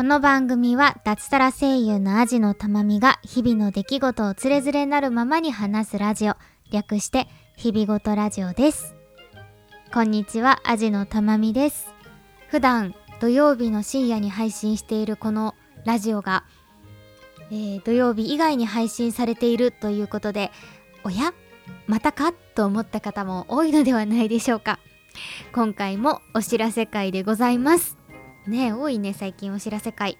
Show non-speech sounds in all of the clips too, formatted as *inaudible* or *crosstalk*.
この番組は脱サラ声優のアジのたまみが日々の出来事をつれづれなるままに話すラジオ。略して日々ごとラジオです。こんにちはアジのたまみです。普段土曜日の深夜に配信しているこのラジオが、えー、土曜日以外に配信されているということでおや？またか？と思った方も多いのではないでしょうか。今回もお知らせ会でございます。ね多いね最近お知らせ会。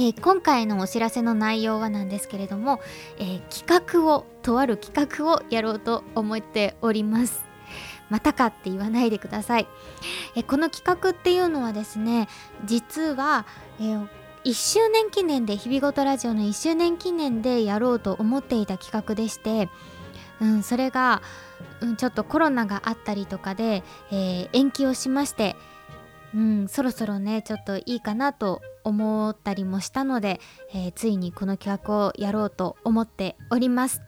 えー、今回のお知らせの内容はなんですけれども、えー、企画をとある企画をやろうと思っております。またかって言わないでください、えー、この企画っていうのはですね実は、え1周年記念で日々ごとラジオの1周年記念でやろうと思っていた企画でしてうん、それが、うん、ちょっとコロナがあったりとかで、えー、延期をしまして、うん、そろそろねちょっといいかなと思ったりもしたので、えー、ついにこの企画をやろうと思っております。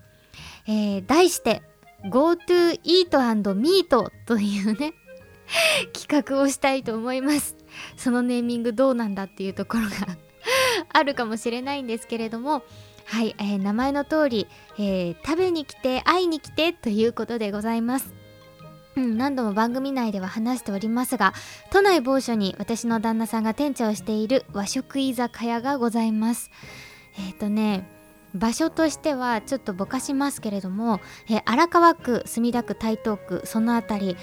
えー、題して GoTo Eat and Meet というね *laughs* 企画をしたいと思います。そのネーミングどうなんだっていうところが *laughs* あるかもしれないんですけれども、はい、えー、名前の通り、えー、食べに来て会いに来てということでございます。うん、何度も番組内では話しておりますが都内某所に私の旦那さんが店長をしている和食居酒屋がございます。えっ、ー、とね場所としてはちょっとぼかしますけれども、えー、荒川区墨田区台東区その辺り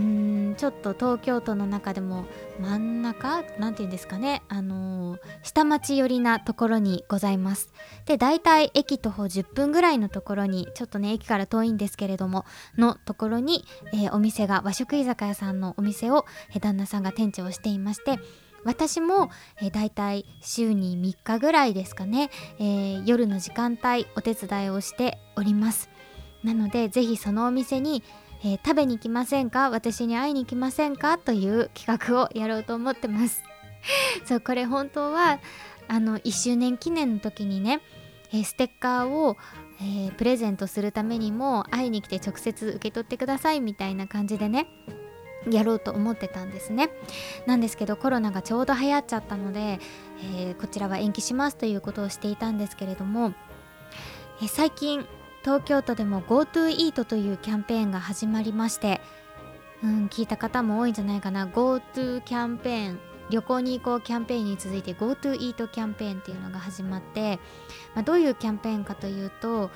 んちょっと東京都の中でも真ん中？なんて言うんですかね？あのー、下町寄りなところにございます。で大体駅徒歩10分ぐらいのところにちょっとね駅から遠いんですけれどものところに、えー、お店が和食居酒屋さんのお店を、えー、旦那さんが店長をしていまして私も、えー、だいたい週に3日ぐらいですかね、えー、夜の時間帯お手伝いをしております。なのでぜひそのお店にえー、食べに来ませんか？私に会いに来ませんか？という企画をやろうと思ってます。*laughs* そうこれ本当はあの1周年記念の時にね、えー、ステッカーを、えー、プレゼントするためにも会いに来て直接受け取ってくださいみたいな感じでねやろうと思ってたんですね。なんですけどコロナがちょうど流行っちゃったので、え、こちらは延期しますということをしていたんですけれども、え最近東京都でも GoTo イートというキャンペーンが始まりましてうん聞いた方も多いんじゃないかな。GoTo キャンペーン旅行に行こうキャンペーンに続いて GoTo イートキャンペーンっていうのが始まって、まあ、どういうキャンペーンかというと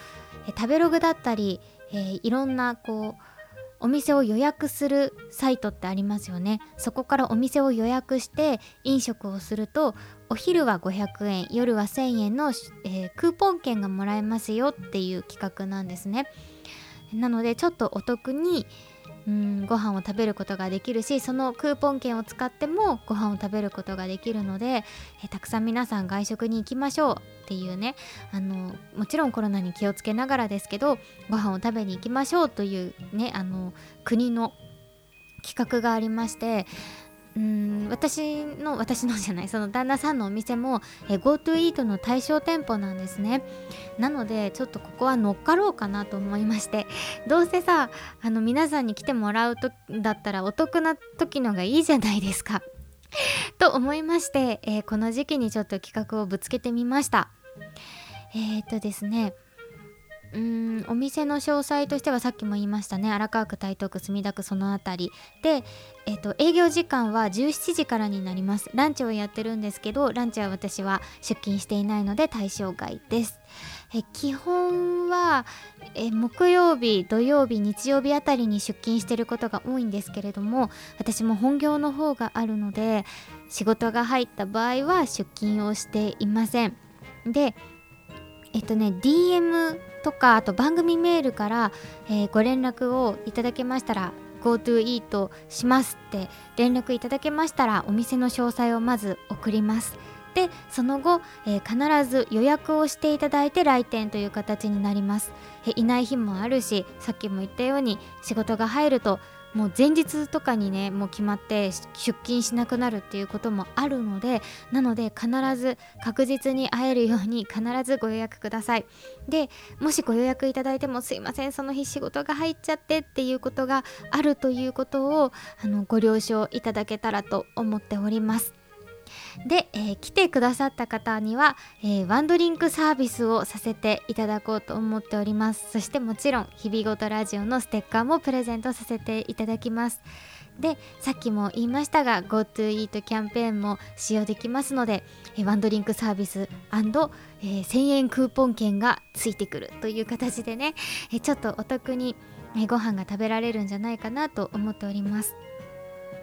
食べログだったり、えー、いろんなこうお店を予約するサイトってありますよね。そこからお店を予約して飲食をするとお昼は500円夜は1000円の、えー、クーポン券がもらえますよっていう企画なんですね。なのでちょっとお得にうんご飯を食べることができるしそのクーポン券を使ってもご飯を食べることができるのでえたくさん皆さん外食に行きましょうっていうねあのもちろんコロナに気をつけながらですけどご飯を食べに行きましょうというねあの国の企画がありましてうん私の私のじゃないその旦那さんのお店も GoTo イートの対象店舗なんですね。なのでちょっとここは乗っかろうかなと思いまして。*laughs* どうせさあの皆さんに来てもらうとだったらお得な時のがいいじゃないですか。*laughs* と思いまして、えー、この時期にちょっと企画をぶつけてみました。えー、っとですねうんお店の詳細としてはさっきも言いましたね。荒川区台東区墨田区その辺りで、えーと、営業時間は17時からになります。ランチをやってるんですけどランチは私は出勤していないので対象外です。え基本はえ木曜日土曜日日曜日あたりに出勤してることが多いんですけれども私も本業の方があるので仕事が入った場合は出勤をしていません。でえっとね DM とかあと番組メールから、えー、ご連絡をいただけましたら GoTo イートしますって連絡いただけましたらお店の詳細をまず送ります。でその後、えー、必ず予約をしていただいて来店という形になります、えいない日もあるしさっきも言ったように仕事が入るともう前日とかにねもう決まって出勤しなくなるっていうこともあるのでなので必ず確実に会えるように必ずご予約ください。でもしご予約いただいてもすいませんその日仕事が入っちゃってっていうことがあるということをあのご了承いただけたらと思っております。で、えー、来てくださった方には、えー、ワンドリンクサービスをさせていただこうと思っております。そしてもちろん日々ごとラジオのステッカーもプレゼントさせていただきます。でさっきも言いましたが GoToEat キャンペーンも使用できますので、えー、ワンドリンクサービス、えー、1000円クーポン券がついてくるという形でね、えー、ちょっとお得に、えー、ご飯が食べられるんじゃないかなと思っております。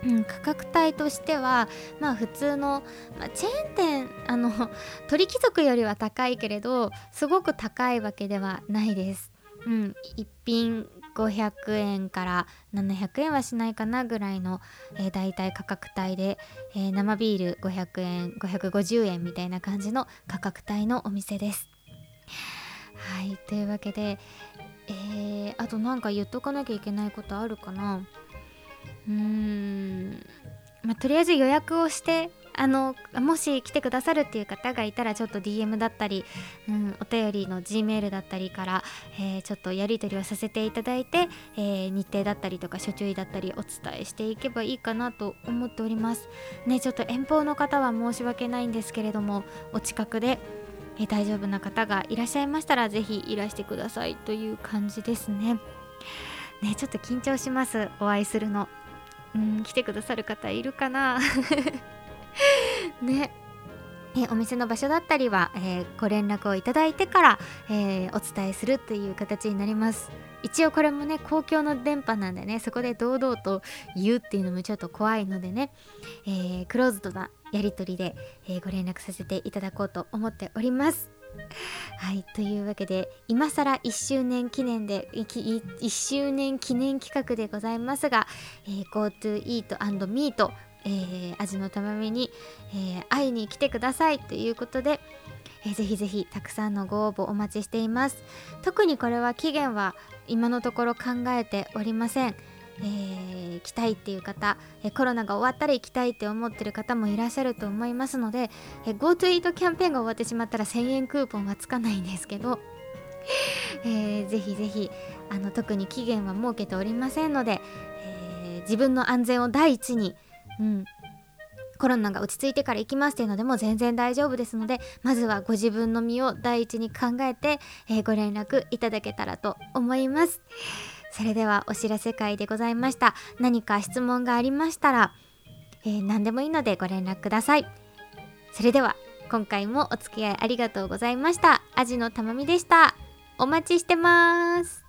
うん、価格帯としてはまあ普通の、まあ、チェーン店あの *laughs* 鳥貴族よりは高いけれどすごく高いわけではないです。うん、一品500円から700円はしないかなぐらいの、えー、大体価格帯で、えー、生ビール500円550円みたいな感じの価格帯のお店です。はいというわけで、えー、あと何か言っとかなきゃいけないことあるかな？うーん、まあ、とりあえず予約をしてあのもし来てくださるっていう方がいたらちょっと DM だったり、うん、お便りの G メールだったりから、えー、ちょっとやり取りをさせていただいて、えー、日程だったりとか所注意だったりお伝えしていけばいいかなと思っております。ねちょっと遠方の方は申し訳ないんですけれどもお近くで、えー、大丈夫な方がいらっしゃいましたら是非いらしてくださいという感じですね。ねちょっと緊張します。お会いするの。うん来てくださる方いるかな？*laughs* ね。えお店の場所だったりは、えー、ご連絡をいただいてから、えー、お伝えするという形になります。一応これもね公共の電波なんでねそこで堂々と言うっていうのもちょっと怖いのでね、えー、クローズドなやり取りで、えご連絡させていただこうと思っております。はいというわけで今更1周年記念で1周年記念企画でございますが、えー、GoToEat&Meet、えー、味のたまみに、えー、会いに来てくださいということで、えー、ぜひぜひたくさんのご応募お待ちしています。特にこれは期限は今のところ考えておりません。えー、来たいっていう方、えコロナが終わったら行きたいって思ってる方もいらっしゃると思いますので、え GoToEat キャンペーンが終わってしまったら1000円クーポンはつかないんですけど、*laughs* えー、ぜひぜひあの特に期限は設けておりませんので、えー、自分の安全を第一に、うん、コロナが落ち着いてから行きますっていうのでも全然大丈夫ですのでまずはご自分の身を第一に考えて、えー、ご連絡いただけたらと思います。それではお知らせ会でございました。何か質問がありましたら、えー、何でもいいのでご連絡ください。それでは今回もお付き合いありがとうございました。アジのたまみでした。お待ちしてます。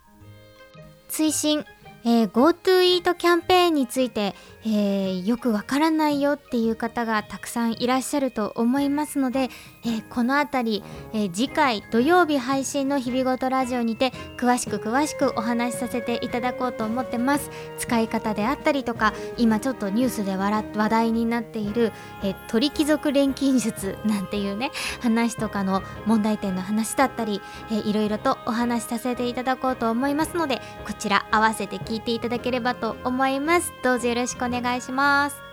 追伸えー、GoToEat キャンペーンについて、えー、よくわからないよっていう方がたくさんいらっしゃると思いますので、えー、この辺り、え次回土曜日配信の日々ごとラジオにて詳しく詳しくお話しさせていただこうと思ってます。使い方であったりとか今ちょっとニュースで話題になっている、え鳥貴族錬金術なんていうね話とかの問題点の話だったり、えいろいろとお話しさせていただこうと思いますのでこちら合わせて聞いていただければと思います。どうぞよろしくお願いします。